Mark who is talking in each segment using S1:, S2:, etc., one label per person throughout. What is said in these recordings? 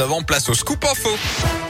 S1: juste avant, place au scoop info.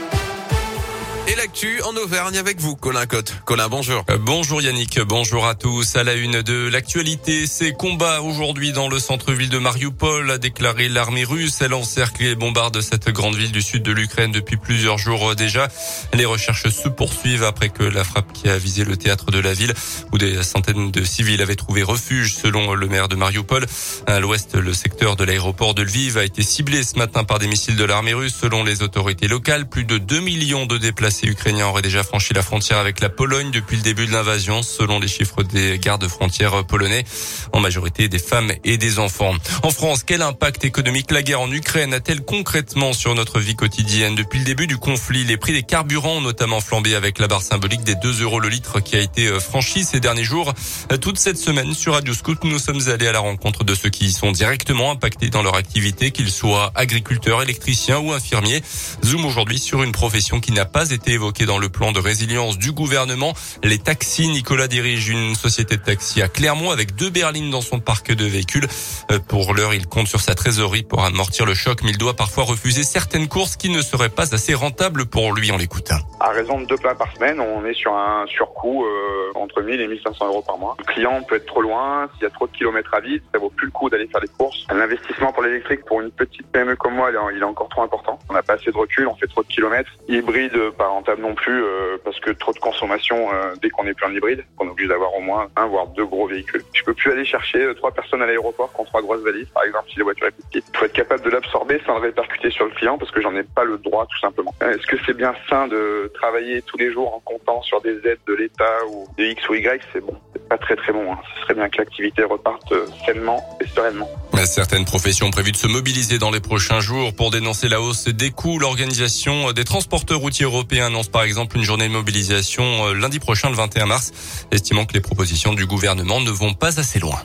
S1: Et l'actu en Auvergne avec vous, Colin Cotte. Colin, bonjour.
S2: Euh, bonjour Yannick, bonjour à tous. À la une de l'actualité, ces combats aujourd'hui dans le centre-ville de Mariupol, a déclaré l'armée russe. Elle encercle et bombarde cette grande ville du sud de l'Ukraine depuis plusieurs jours déjà. Les recherches se poursuivent après que la frappe qui a visé le théâtre de la ville, où des centaines de civils avaient trouvé refuge, selon le maire de Mariupol. À l'ouest, le secteur de l'aéroport de Lviv a été ciblé ce matin par des missiles de l'armée russe, selon les autorités locales. Plus de 2 millions de déplacés les Ukrainiens auraient déjà franchi la frontière avec la Pologne depuis le début de l'invasion, selon les chiffres des gardes frontières polonais, en majorité des femmes et des enfants. En France, quel impact économique la guerre en Ukraine a-t-elle concrètement sur notre vie quotidienne? Depuis le début du conflit, les prix des carburants ont notamment flambé avec la barre symbolique des 2 euros le litre qui a été euh, franchie ces derniers jours. Euh, toute cette semaine, sur Radio Scout, nous sommes allés à la rencontre de ceux qui y sont directement impactés dans leur activité, qu'ils soient agriculteurs, électriciens ou infirmiers. Zoom aujourd'hui sur une profession qui n'a pas été évoqué dans le plan de résilience du gouvernement. Les taxis, Nicolas dirige une société de taxis à Clermont avec deux berlines dans son parc de véhicules. Euh, pour l'heure, il compte sur sa trésorerie pour amortir le choc, mais il doit parfois refuser certaines courses qui ne seraient pas assez rentables pour lui. en l'écoutant.
S3: À raison de deux plats par semaine, on est sur un surcoût euh, entre 1000 et 1500 euros par mois. Le client peut être trop loin, s'il y a trop de kilomètres à vide, ça vaut plus le coup d'aller faire des courses. L'investissement pour l'électrique pour une petite PME comme moi, il est encore trop important. On n'a pas assez de recul, on fait trop de kilomètres. Hybride, par rentable non plus euh, parce que trop de consommation euh, dès qu'on est plus en hybride. On est obligé d'avoir au moins un voire deux gros véhicules. Je peux plus aller chercher euh, trois personnes à l'aéroport contre trois grosses valises, par exemple si la voiture est petite. Il faut être capable de l'absorber sans le répercuter sur le client parce que j'en ai pas le droit tout simplement. Est-ce que c'est bien sain de travailler tous les jours en comptant sur des aides de l'État ou de X ou Y C'est bon, pas très très bon. Hein. Ce serait bien que l'activité reparte sainement et sereinement.
S2: Certaines professions ont prévu de se mobiliser dans les prochains jours pour dénoncer la hausse des coûts. L'organisation des transporteurs routiers européens annonce par exemple une journée de mobilisation euh, lundi prochain, le 21 mars, estimant que les propositions du gouvernement ne vont pas assez loin.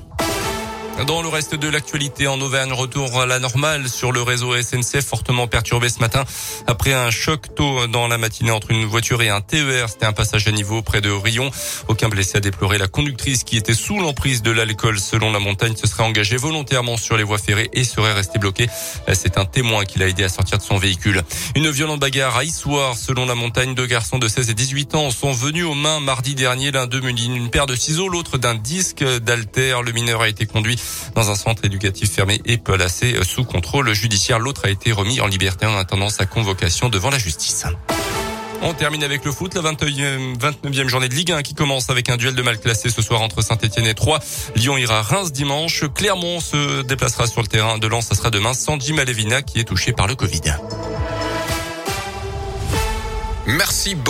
S2: Dans le reste de l'actualité en Auvergne, retour à la normale sur le réseau SNCF fortement perturbé ce matin après un choc tôt dans la matinée entre une voiture et un TER. C'était un passage à niveau près de Rion. Aucun blessé a déploré la conductrice qui était sous l'emprise de l'alcool selon la montagne se serait engagée volontairement sur les voies ferrées et serait restée bloquée. C'est un témoin qui l'a aidé à sortir de son véhicule. Une violente bagarre à Issoire selon la montagne. Deux garçons de 16 et 18 ans sont venus aux mains mardi dernier. L'un d'eux muni une paire de ciseaux, l'autre d'un disque d'alter. Le mineur a été conduit dans un centre éducatif fermé et placé sous contrôle judiciaire. L'autre a été remis en liberté en attendant sa convocation devant la justice. On termine avec le foot, la 29e journée de Ligue 1 qui commence avec un duel de mal classé ce soir entre Saint-Etienne et Troyes. Lyon ira Reims dimanche. Clermont se déplacera sur le terrain de Lens. Ça sera demain sans Jim qui est touché par le Covid.
S1: Merci beaucoup.